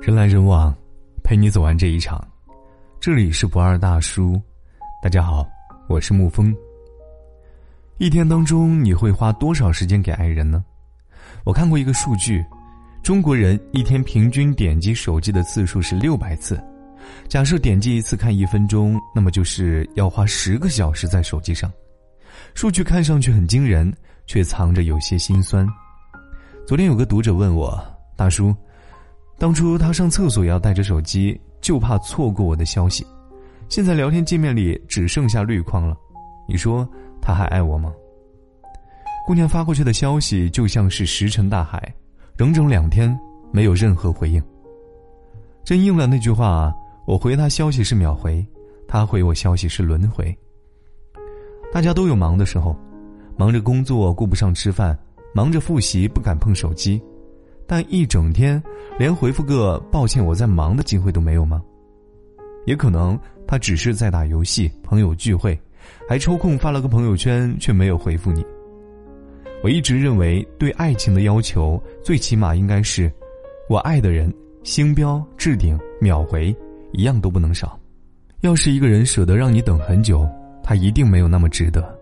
人来人往，陪你走完这一场。这里是不二大叔，大家好，我是沐风。一天当中，你会花多少时间给爱人呢？我看过一个数据，中国人一天平均点击手机的次数是六百次。假设点击一次看一分钟，那么就是要花十个小时在手机上。数据看上去很惊人，却藏着有些心酸。昨天有个读者问我：“大叔，当初他上厕所也要带着手机，就怕错过我的消息。现在聊天界面里只剩下绿框了，你说他还爱我吗？”姑娘发过去的消息就像是石沉大海，整整两天没有任何回应。真应了那句话。我回他消息是秒回，他回我消息是轮回。大家都有忙的时候，忙着工作顾不上吃饭，忙着复习不敢碰手机，但一整天连回复个抱歉我在忙的机会都没有吗？也可能他只是在打游戏，朋友聚会，还抽空发了个朋友圈，却没有回复你。我一直认为，对爱情的要求最起码应该是，我爱的人星标置顶秒回。一样都不能少。要是一个人舍得让你等很久，他一定没有那么值得。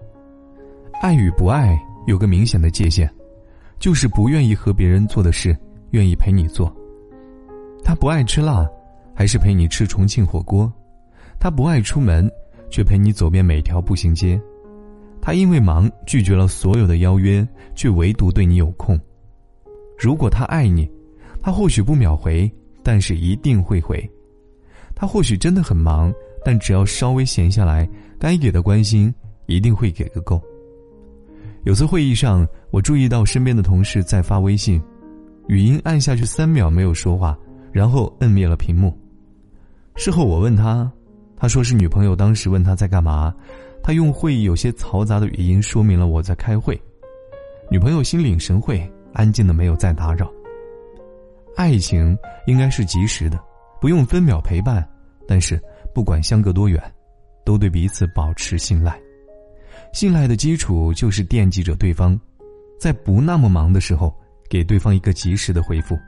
爱与不爱有个明显的界限，就是不愿意和别人做的事，愿意陪你做。他不爱吃辣，还是陪你吃重庆火锅；他不爱出门，却陪你走遍每条步行街；他因为忙拒绝了所有的邀约，却唯独对你有空。如果他爱你，他或许不秒回，但是一定会回。他或许真的很忙，但只要稍微闲下来，该给的关心一定会给个够。有次会议上，我注意到身边的同事在发微信，语音按下去三秒没有说话，然后摁灭了屏幕。事后我问他，他说是女朋友当时问他在干嘛，他用会议有些嘈杂的语音说明了我在开会。女朋友心领神会，安静的没有再打扰。爱情应该是及时的。不用分秒陪伴，但是不管相隔多远，都对彼此保持信赖。信赖的基础就是惦记着对方，在不那么忙的时候，给对方一个及时的回复。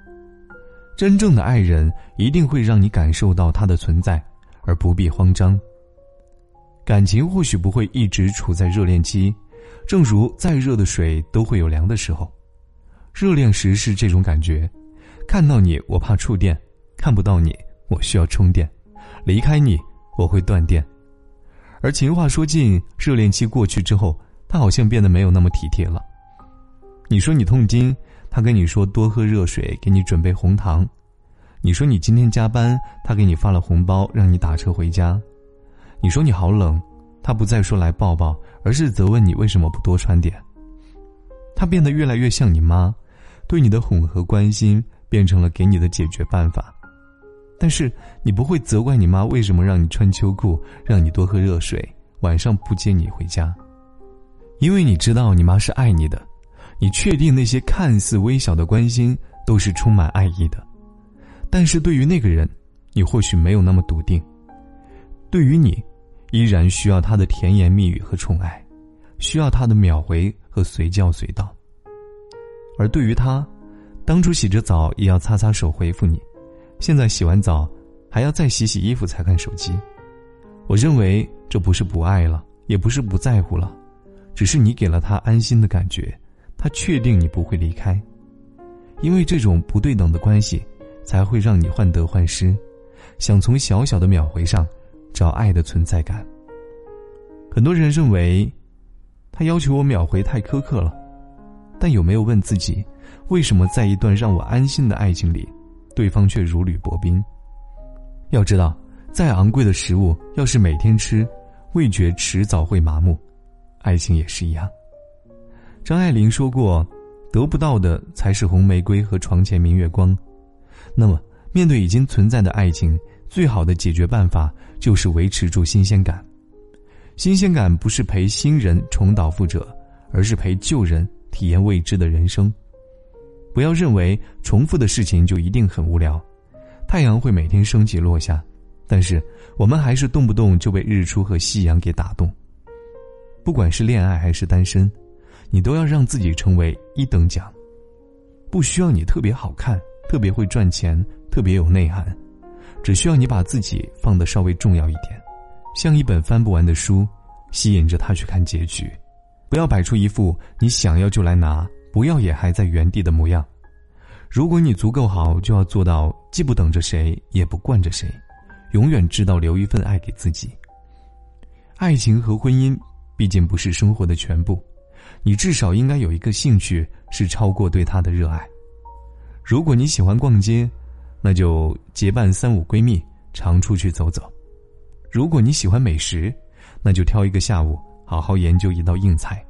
真正的爱人一定会让你感受到他的存在，而不必慌张。感情或许不会一直处在热恋期，正如再热的水都会有凉的时候。热恋时是这种感觉，看到你我怕触电。看不到你，我需要充电；离开你，我会断电。而情话说尽，热恋期过去之后，他好像变得没有那么体贴了。你说你痛经，他跟你说多喝热水，给你准备红糖；你说你今天加班，他给你发了红包，让你打车回家；你说你好冷，他不再说来抱抱，而是责问你为什么不多穿点。他变得越来越像你妈，对你的哄和关心变成了给你的解决办法。但是你不会责怪你妈为什么让你穿秋裤，让你多喝热水，晚上不接你回家，因为你知道你妈是爱你的，你确定那些看似微小的关心都是充满爱意的。但是对于那个人，你或许没有那么笃定。对于你，依然需要他的甜言蜜语和宠爱，需要他的秒回和随叫随到。而对于他，当初洗着澡也要擦擦手回复你。现在洗完澡，还要再洗洗衣服才看手机。我认为这不是不爱了，也不是不在乎了，只是你给了他安心的感觉，他确定你不会离开。因为这种不对等的关系，才会让你患得患失，想从小小的秒回上找爱的存在感。很多人认为，他要求我秒回太苛刻了，但有没有问自己，为什么在一段让我安心的爱情里？对方却如履薄冰。要知道，再昂贵的食物，要是每天吃，味觉迟早会麻木。爱情也是一样。张爱玲说过：“得不到的才是红玫瑰和床前明月光。”那么，面对已经存在的爱情，最好的解决办法就是维持住新鲜感。新鲜感不是陪新人重蹈覆辙，而是陪旧人体验未知的人生。不要认为重复的事情就一定很无聊，太阳会每天升起落下，但是我们还是动不动就被日出和夕阳给打动。不管是恋爱还是单身，你都要让自己成为一等奖。不需要你特别好看、特别会赚钱、特别有内涵，只需要你把自己放得稍微重要一点，像一本翻不完的书，吸引着他去看结局。不要摆出一副你想要就来拿，不要也还在原地的模样。如果你足够好，就要做到既不等着谁，也不惯着谁，永远知道留一份爱给自己。爱情和婚姻毕竟不是生活的全部，你至少应该有一个兴趣是超过对他的热爱。如果你喜欢逛街，那就结伴三五闺蜜常出去走走；如果你喜欢美食，那就挑一个下午。好好研究一道硬菜。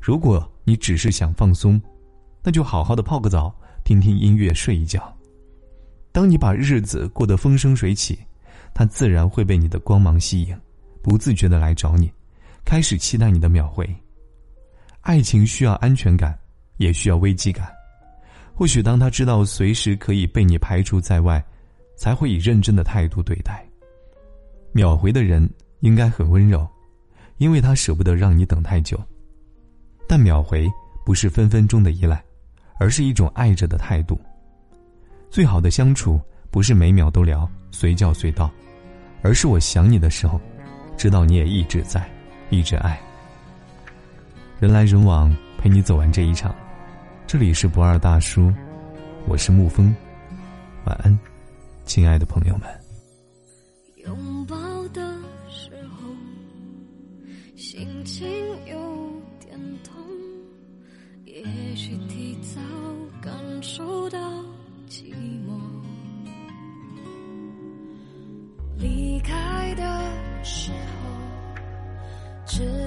如果你只是想放松，那就好好的泡个澡，听听音乐，睡一觉。当你把日子过得风生水起，他自然会被你的光芒吸引，不自觉的来找你，开始期待你的秒回。爱情需要安全感，也需要危机感。或许当他知道随时可以被你排除在外，才会以认真的态度对待。秒回的人应该很温柔。因为他舍不得让你等太久，但秒回不是分分钟的依赖，而是一种爱着的态度。最好的相处不是每秒都聊随叫随到，而是我想你的时候，知道你也一直在，一直爱。人来人往，陪你走完这一场。这里是不二大叔，我是沐风，晚安，亲爱的朋友们。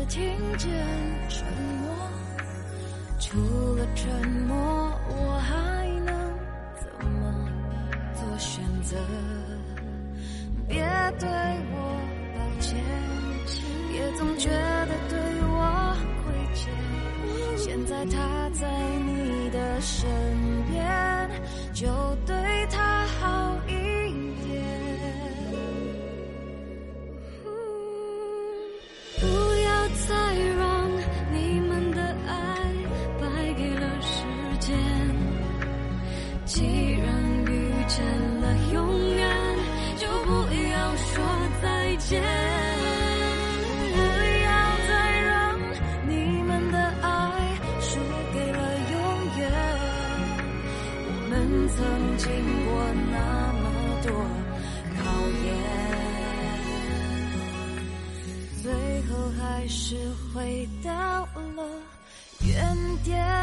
听见沉默。除了沉默，我还能怎么做选择？别对我抱歉。也总觉得对我亏欠，现在他在你的身边，就对他既然遇见了永远，就不要说再见。不要再让你们的爱输给了永远。我们曾经过那么多考验，最后还是回到了原点。